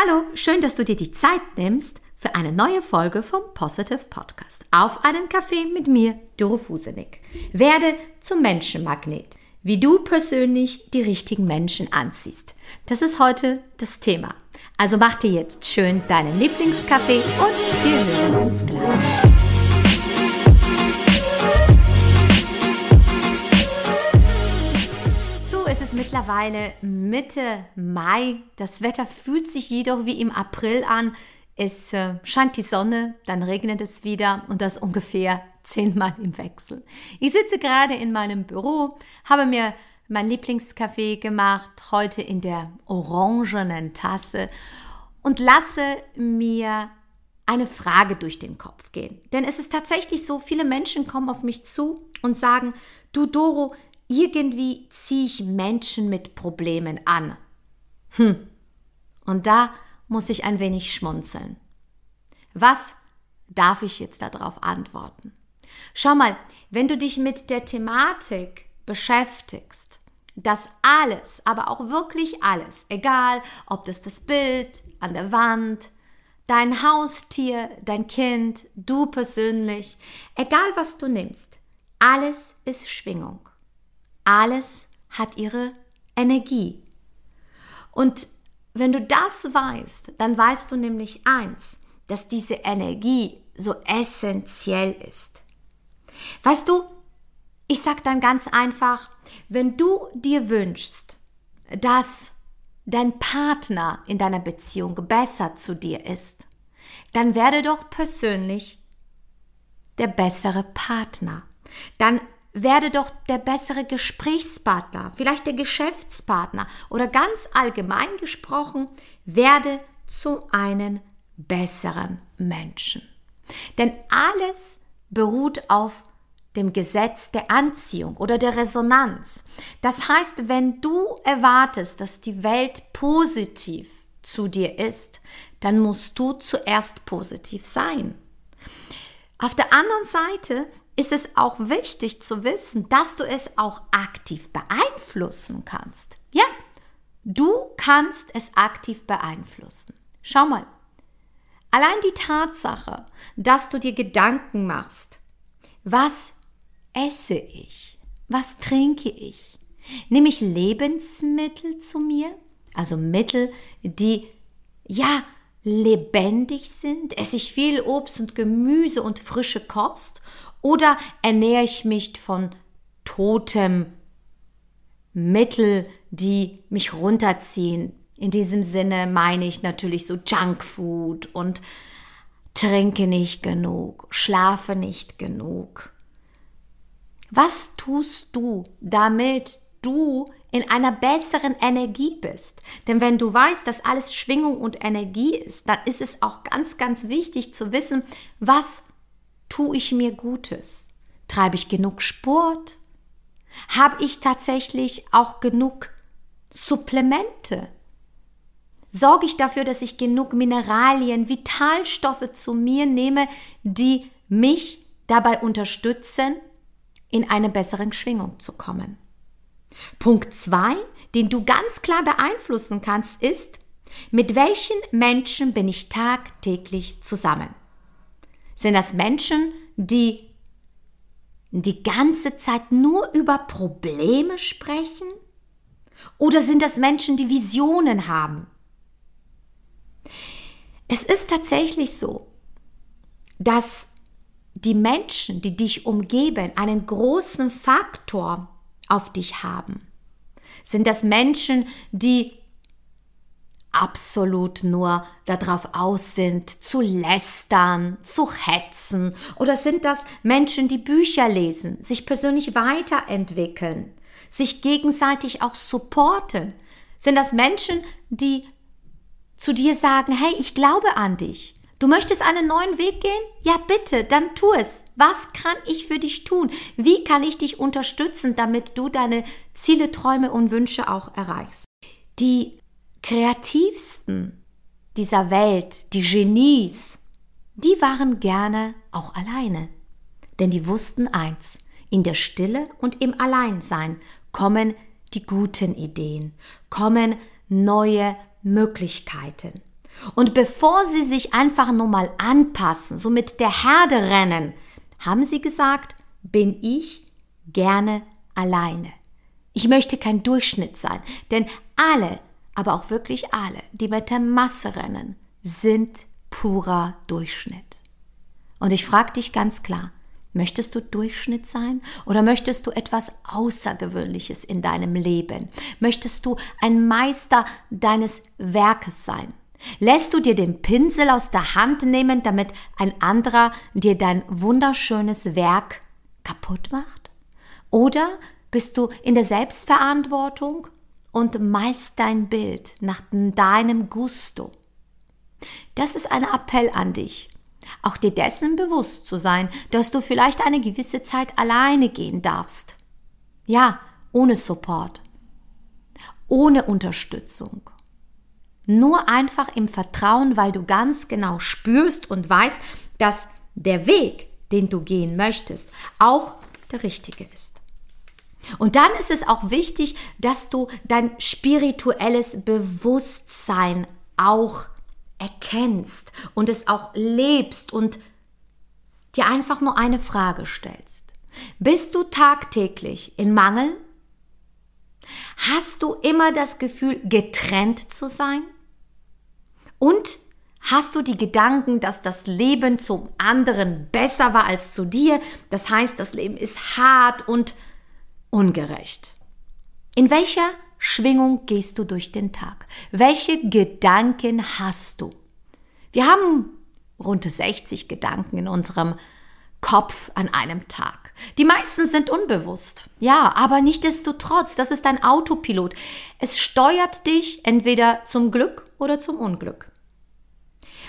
Hallo, schön, dass du dir die Zeit nimmst für eine neue Folge vom Positive Podcast. Auf einen Kaffee mit mir, Doro Fusenik. Werde zum Menschenmagnet. Wie du persönlich die richtigen Menschen anziehst. Das ist heute das Thema. Also mach dir jetzt schön deinen Lieblingskaffee und wir hören uns gleich. Mittlerweile Mitte Mai. Das Wetter fühlt sich jedoch wie im April an. Es äh, scheint die Sonne, dann regnet es wieder und das ungefähr zehnmal im Wechsel. Ich sitze gerade in meinem Büro, habe mir mein Lieblingskaffee gemacht, heute in der orangenen Tasse und lasse mir eine Frage durch den Kopf gehen. Denn es ist tatsächlich so, viele Menschen kommen auf mich zu und sagen, du Doro, irgendwie ziehe ich Menschen mit Problemen an. Hm. Und da muss ich ein wenig schmunzeln. Was darf ich jetzt darauf antworten? Schau mal, wenn du dich mit der Thematik beschäftigst, dass alles, aber auch wirklich alles, egal ob das das Bild an der Wand, dein Haustier, dein Kind, du persönlich, egal was du nimmst, alles ist Schwingung. Alles hat ihre Energie. Und wenn du das weißt, dann weißt du nämlich eins, dass diese Energie so essentiell ist. Weißt du, ich sage dann ganz einfach, wenn du dir wünschst, dass dein Partner in deiner Beziehung besser zu dir ist, dann werde doch persönlich der bessere Partner. Dann werde doch der bessere Gesprächspartner, vielleicht der Geschäftspartner oder ganz allgemein gesprochen, werde zu einem besseren Menschen. Denn alles beruht auf dem Gesetz der Anziehung oder der Resonanz. Das heißt, wenn du erwartest, dass die Welt positiv zu dir ist, dann musst du zuerst positiv sein. Auf der anderen Seite ist es auch wichtig zu wissen, dass du es auch aktiv beeinflussen kannst. Ja, du kannst es aktiv beeinflussen. Schau mal, allein die Tatsache, dass du dir Gedanken machst, was esse ich, was trinke ich, nehme ich Lebensmittel zu mir, also Mittel, die ja lebendig sind, esse ich viel Obst und Gemüse und frische Kost oder ernähre ich mich von totem Mittel, die mich runterziehen? In diesem Sinne meine ich natürlich so Junkfood und trinke nicht genug, schlafe nicht genug. Was tust du, damit du in einer besseren Energie bist? Denn wenn du weißt, dass alles Schwingung und Energie ist, dann ist es auch ganz, ganz wichtig zu wissen, was Tue ich mir Gutes? Treibe ich genug Sport? Habe ich tatsächlich auch genug Supplemente? Sorge ich dafür, dass ich genug Mineralien, Vitalstoffe zu mir nehme, die mich dabei unterstützen, in eine bessere Schwingung zu kommen? Punkt 2, den du ganz klar beeinflussen kannst, ist, mit welchen Menschen bin ich tagtäglich zusammen? Sind das Menschen, die die ganze Zeit nur über Probleme sprechen? Oder sind das Menschen, die Visionen haben? Es ist tatsächlich so, dass die Menschen, die dich umgeben, einen großen Faktor auf dich haben. Sind das Menschen, die absolut nur darauf aus sind, zu lästern, zu hetzen? Oder sind das Menschen, die Bücher lesen, sich persönlich weiterentwickeln, sich gegenseitig auch supporten? Sind das Menschen, die zu dir sagen, hey, ich glaube an dich. Du möchtest einen neuen Weg gehen? Ja, bitte, dann tu es. Was kann ich für dich tun? Wie kann ich dich unterstützen, damit du deine Ziele, Träume und Wünsche auch erreichst? Die kreativsten dieser Welt, die Genies, die waren gerne auch alleine. Denn die wussten eins, in der Stille und im Alleinsein kommen die guten Ideen, kommen neue Möglichkeiten. Und bevor sie sich einfach nur mal anpassen, so mit der Herde rennen, haben sie gesagt, bin ich gerne alleine. Ich möchte kein Durchschnitt sein, denn alle, aber auch wirklich alle, die mit der Masse rennen, sind purer Durchschnitt. Und ich frage dich ganz klar, Möchtest du Durchschnitt sein oder möchtest du etwas Außergewöhnliches in deinem Leben? Möchtest du ein Meister deines Werkes sein? Lässt du dir den Pinsel aus der Hand nehmen, damit ein anderer dir dein wunderschönes Werk kaputt macht? Oder bist du in der Selbstverantwortung und malst dein Bild nach deinem Gusto? Das ist ein Appell an dich auch dir dessen bewusst zu sein, dass du vielleicht eine gewisse Zeit alleine gehen darfst. Ja, ohne Support, ohne Unterstützung. Nur einfach im Vertrauen, weil du ganz genau spürst und weißt, dass der Weg, den du gehen möchtest, auch der richtige ist. Und dann ist es auch wichtig, dass du dein spirituelles Bewusstsein auch erkennst und es auch lebst und dir einfach nur eine Frage stellst. Bist du tagtäglich in Mangel? Hast du immer das Gefühl, getrennt zu sein? Und hast du die Gedanken, dass das Leben zum anderen besser war als zu dir? Das heißt, das Leben ist hart und ungerecht. In welcher Schwingung gehst du durch den Tag? Welche Gedanken hast du? Wir haben rund 60 Gedanken in unserem Kopf an einem Tag. Die meisten sind unbewusst. Ja, aber nichtdestotrotz, das ist ein Autopilot. Es steuert dich entweder zum Glück oder zum Unglück.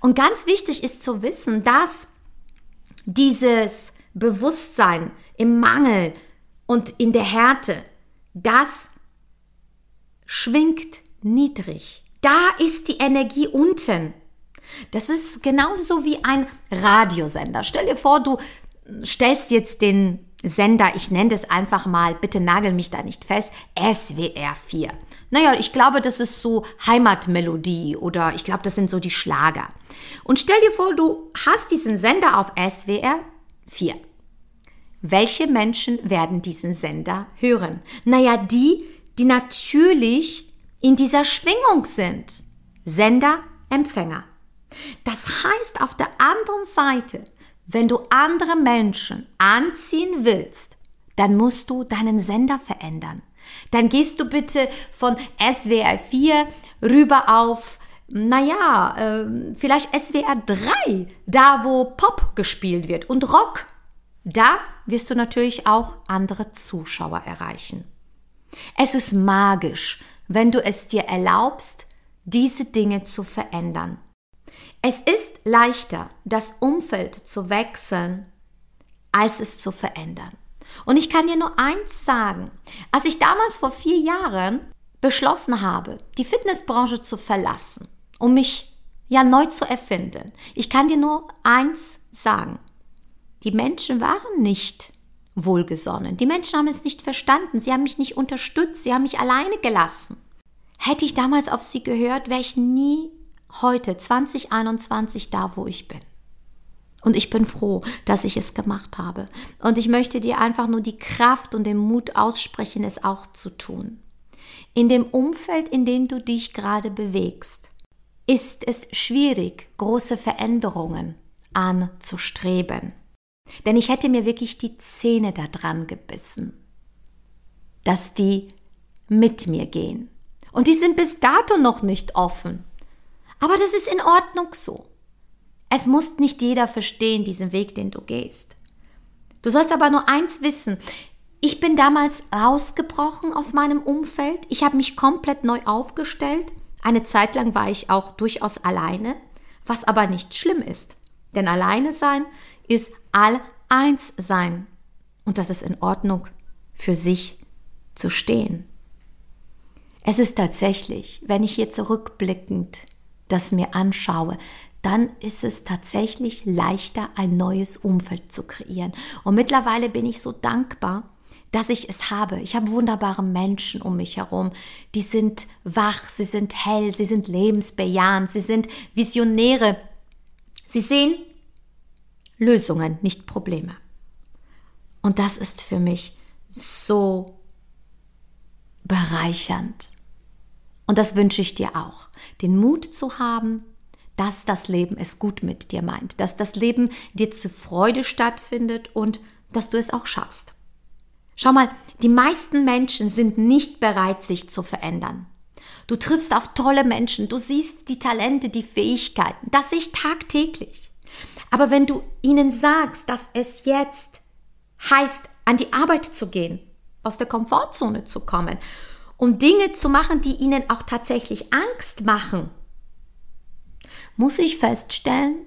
Und ganz wichtig ist zu wissen, dass dieses Bewusstsein im Mangel und in der Härte, das schwingt niedrig. Da ist die Energie unten. Das ist genauso wie ein Radiosender. Stell dir vor, du stellst jetzt den Sender, ich nenne das einfach mal, bitte nagel mich da nicht fest, SWR 4. Naja, ich glaube, das ist so Heimatmelodie oder ich glaube, das sind so die Schlager. Und stell dir vor, du hast diesen Sender auf SWR 4. Welche Menschen werden diesen Sender hören? Naja, die, die natürlich in dieser Schwingung sind. Sender, Empfänger. Das heißt auf der anderen Seite, wenn du andere Menschen anziehen willst, dann musst du deinen Sender verändern. Dann gehst du bitte von SWR 4 rüber auf, naja, äh, vielleicht SWR 3, da wo Pop gespielt wird und Rock. Da wirst du natürlich auch andere Zuschauer erreichen. Es ist magisch, wenn du es dir erlaubst, diese Dinge zu verändern. Es ist leichter, das Umfeld zu wechseln, als es zu verändern. Und ich kann dir nur eins sagen. Als ich damals vor vier Jahren beschlossen habe, die Fitnessbranche zu verlassen, um mich ja neu zu erfinden, ich kann dir nur eins sagen. Die Menschen waren nicht wohlgesonnen. Die Menschen haben es nicht verstanden. Sie haben mich nicht unterstützt. Sie haben mich alleine gelassen. Hätte ich damals auf sie gehört, wäre ich nie heute 2021 da, wo ich bin. Und ich bin froh, dass ich es gemacht habe. Und ich möchte dir einfach nur die Kraft und den Mut aussprechen, es auch zu tun. In dem Umfeld, in dem du dich gerade bewegst, ist es schwierig, große Veränderungen anzustreben. Denn ich hätte mir wirklich die Zähne da dran gebissen, dass die mit mir gehen. Und die sind bis dato noch nicht offen. Aber das ist in Ordnung so. Es muss nicht jeder verstehen, diesen Weg, den du gehst. Du sollst aber nur eins wissen. Ich bin damals rausgebrochen aus meinem Umfeld. Ich habe mich komplett neu aufgestellt. Eine Zeit lang war ich auch durchaus alleine, was aber nicht schlimm ist. Denn alleine sein ist all eins sein. Und das ist in Ordnung, für sich zu stehen. Es ist tatsächlich, wenn ich hier zurückblickend das mir anschaue, dann ist es tatsächlich leichter, ein neues Umfeld zu kreieren. Und mittlerweile bin ich so dankbar, dass ich es habe. Ich habe wunderbare Menschen um mich herum. Die sind wach, sie sind hell, sie sind lebensbejahend, sie sind Visionäre. Sie sehen Lösungen, nicht Probleme. Und das ist für mich so bereichernd. Und das wünsche ich dir auch. Den Mut zu haben, dass das Leben es gut mit dir meint, dass das Leben dir zu Freude stattfindet und dass du es auch schaffst. Schau mal, die meisten Menschen sind nicht bereit, sich zu verändern. Du triffst auf tolle Menschen, du siehst die Talente, die Fähigkeiten, das sehe ich tagtäglich. Aber wenn du ihnen sagst, dass es jetzt heißt, an die Arbeit zu gehen, aus der Komfortzone zu kommen, um Dinge zu machen, die ihnen auch tatsächlich Angst machen, muss ich feststellen,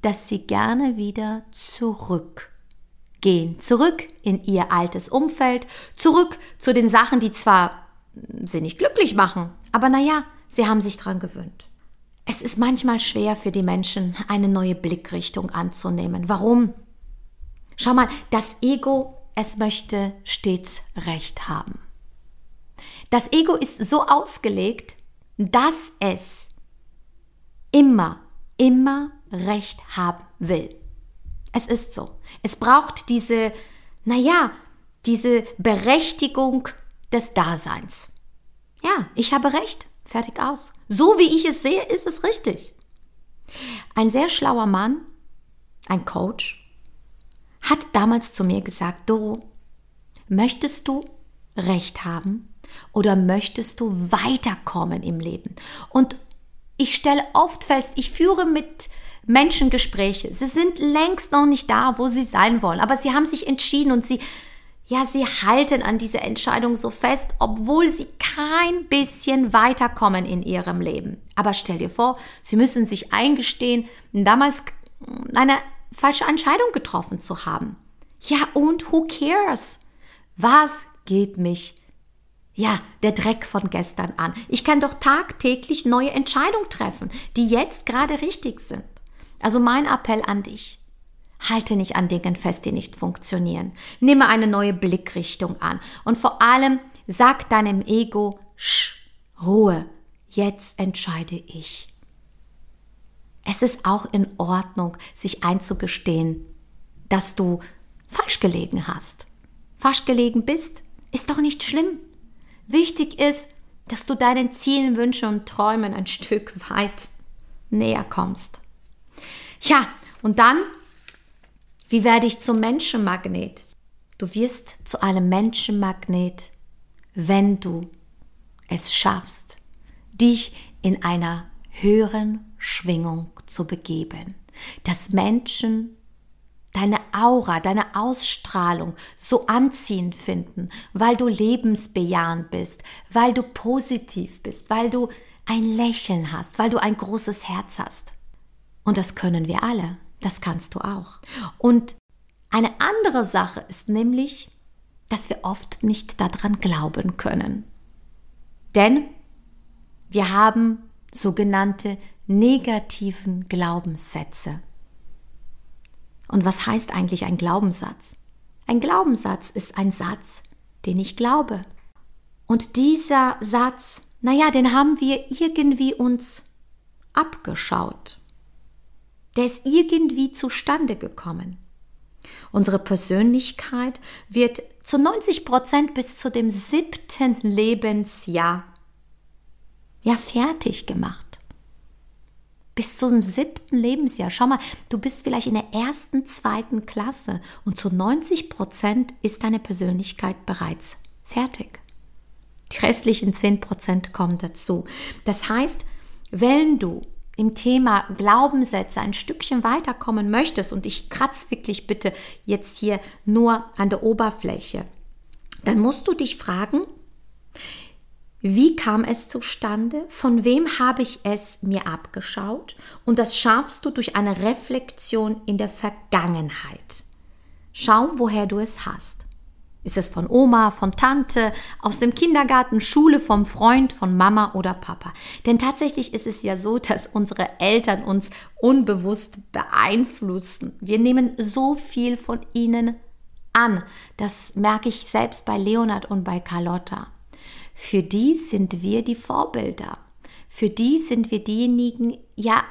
dass sie gerne wieder zurückgehen, zurück in ihr altes Umfeld, zurück zu den Sachen, die zwar sie nicht glücklich machen, aber naja, sie haben sich dran gewöhnt. Es ist manchmal schwer für die Menschen, eine neue Blickrichtung anzunehmen. Warum? Schau mal, das Ego, es möchte stets Recht haben. Das Ego ist so ausgelegt, dass es immer, immer Recht haben will. Es ist so. Es braucht diese, naja, diese Berechtigung des Daseins. Ja, ich habe Recht. Fertig aus. So wie ich es sehe, ist es richtig. Ein sehr schlauer Mann, ein Coach, hat damals zu mir gesagt, Doro, möchtest du Recht haben oder möchtest du weiterkommen im Leben? Und ich stelle oft fest, ich führe mit Menschen Gespräche. Sie sind längst noch nicht da, wo sie sein wollen, aber sie haben sich entschieden und sie ja, sie halten an dieser Entscheidung so fest, obwohl sie kein bisschen weiterkommen in ihrem Leben. Aber stell dir vor, sie müssen sich eingestehen, damals eine falsche Entscheidung getroffen zu haben. Ja, und who cares? Was geht mich ja, der Dreck von gestern an. Ich kann doch tagtäglich neue Entscheidungen treffen, die jetzt gerade richtig sind. Also mein Appell an dich. Halte nicht an Dingen fest, die nicht funktionieren. Nimm eine neue Blickrichtung an. Und vor allem sag deinem Ego, Sch, Ruhe, jetzt entscheide ich. Es ist auch in Ordnung, sich einzugestehen, dass du falsch gelegen hast. Falsch gelegen bist, ist doch nicht schlimm. Wichtig ist, dass du deinen Zielen, Wünschen und Träumen ein Stück weit näher kommst. Ja, und dann, wie werde ich zum Menschenmagnet? Du wirst zu einem Menschenmagnet, wenn du es schaffst, dich in einer höheren Schwingung zu begeben. Dass Menschen deine Aura, deine Ausstrahlung so anziehend finden, weil du lebensbejahend bist, weil du positiv bist, weil du ein Lächeln hast, weil du ein großes Herz hast. Und das können wir alle. Das kannst du auch. Und eine andere Sache ist nämlich, dass wir oft nicht daran glauben können. Denn wir haben sogenannte negativen Glaubenssätze. Und was heißt eigentlich ein Glaubenssatz? Ein Glaubenssatz ist ein Satz, den ich glaube. Und dieser Satz, naja, den haben wir irgendwie uns abgeschaut. Der ist irgendwie zustande gekommen. Unsere Persönlichkeit wird zu 90 Prozent bis zu dem siebten Lebensjahr ja fertig gemacht bis zum siebten Lebensjahr. Schau mal, du bist vielleicht in der ersten, zweiten Klasse und zu 90 Prozent ist deine Persönlichkeit bereits fertig. Die restlichen 10 Prozent kommen dazu. Das heißt, wenn du im Thema Glaubenssätze ein Stückchen weiterkommen möchtest, und ich kratze wirklich bitte jetzt hier nur an der Oberfläche, dann musst du dich fragen, wie kam es zustande? Von wem habe ich es mir abgeschaut? Und das schaffst du durch eine Reflexion in der Vergangenheit. Schau, woher du es hast. Ist es von Oma, von Tante, aus dem Kindergarten, Schule, vom Freund, von Mama oder Papa? Denn tatsächlich ist es ja so, dass unsere Eltern uns unbewusst beeinflussen. Wir nehmen so viel von ihnen an, das merke ich selbst bei Leonard und bei Carlotta. Für die sind wir die Vorbilder. Für die sind wir diejenigen, ja,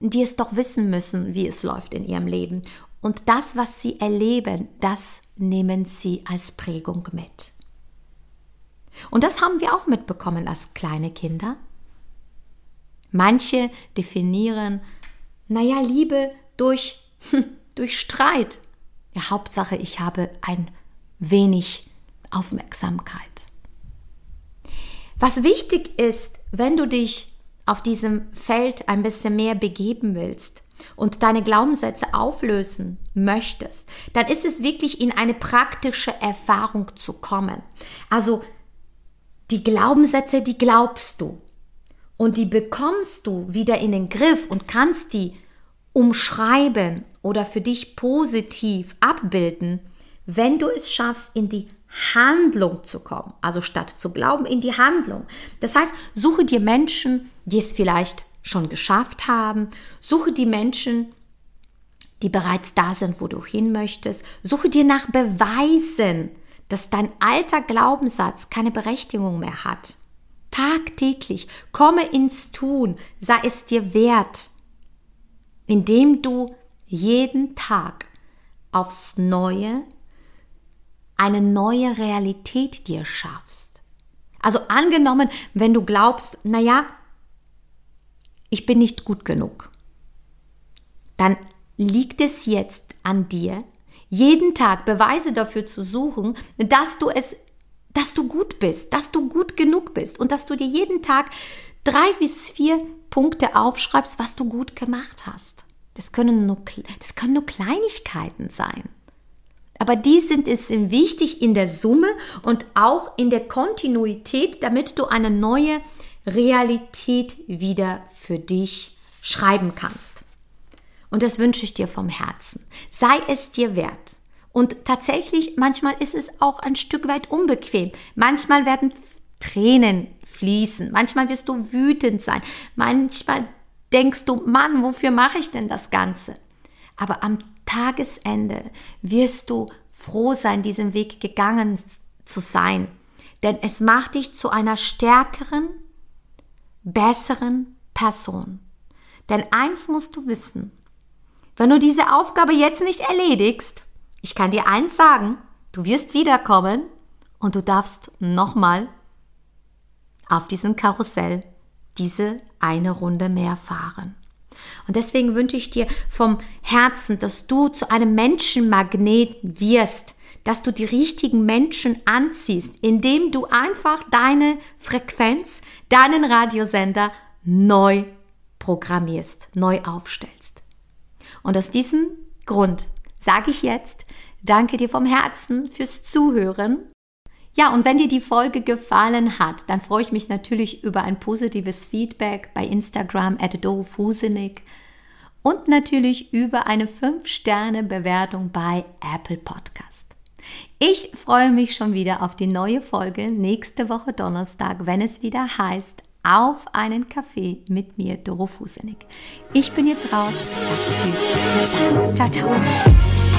die es doch wissen müssen, wie es läuft in ihrem Leben. Und das, was sie erleben, das nehmen sie als Prägung mit. Und das haben wir auch mitbekommen als kleine Kinder. Manche definieren, naja, Liebe durch, durch Streit. Ja, Hauptsache, ich habe ein wenig Aufmerksamkeit. Was wichtig ist, wenn du dich auf diesem Feld ein bisschen mehr begeben willst und deine Glaubenssätze auflösen möchtest, dann ist es wirklich in eine praktische Erfahrung zu kommen. Also die Glaubenssätze, die glaubst du und die bekommst du wieder in den Griff und kannst die umschreiben oder für dich positiv abbilden, wenn du es schaffst, in die Handlung zu kommen. Also statt zu glauben, in die Handlung. Das heißt, suche dir Menschen, die es vielleicht schon geschafft haben. Suche die Menschen, die bereits da sind, wo du hin möchtest. Suche dir nach Beweisen, dass dein alter Glaubenssatz keine Berechtigung mehr hat. Tagtäglich komme ins Tun, sei es dir wert, indem du jeden Tag aufs Neue eine neue Realität dir schaffst. Also angenommen, wenn du glaubst, naja, ich bin nicht gut genug, dann liegt es jetzt an dir, jeden Tag Beweise dafür zu suchen, dass du es, dass du gut bist, dass du gut genug bist und dass du dir jeden Tag drei bis vier Punkte aufschreibst, was du gut gemacht hast. Das können nur, das können nur Kleinigkeiten sein. Aber die sind es wichtig in der Summe und auch in der Kontinuität, damit du eine neue Realität wieder für dich schreiben kannst. Und das wünsche ich dir vom Herzen. Sei es dir wert. Und tatsächlich, manchmal ist es auch ein Stück weit unbequem. Manchmal werden Tränen fließen. Manchmal wirst du wütend sein. Manchmal denkst du, Mann, wofür mache ich denn das Ganze? Aber am Tagesende wirst du froh sein, diesen Weg gegangen zu sein. Denn es macht dich zu einer stärkeren, besseren Person. Denn eins musst du wissen, wenn du diese Aufgabe jetzt nicht erledigst, ich kann dir eins sagen, du wirst wiederkommen und du darfst nochmal auf diesem Karussell diese eine Runde mehr fahren. Und deswegen wünsche ich dir vom Herzen, dass du zu einem Menschenmagneten wirst, dass du die richtigen Menschen anziehst, indem du einfach deine Frequenz, deinen Radiosender neu programmierst, neu aufstellst. Und aus diesem Grund sage ich jetzt, danke dir vom Herzen fürs Zuhören ja, und wenn dir die Folge gefallen hat, dann freue ich mich natürlich über ein positives Feedback bei Instagram at dofusenik und natürlich über eine 5-Sterne-Bewertung bei Apple Podcast. Ich freue mich schon wieder auf die neue Folge nächste Woche Donnerstag, wenn es wieder heißt auf einen Kaffee mit mir, Doro Fusenik. Ich bin jetzt raus. Tschüss. Bis dann. Ciao, ciao.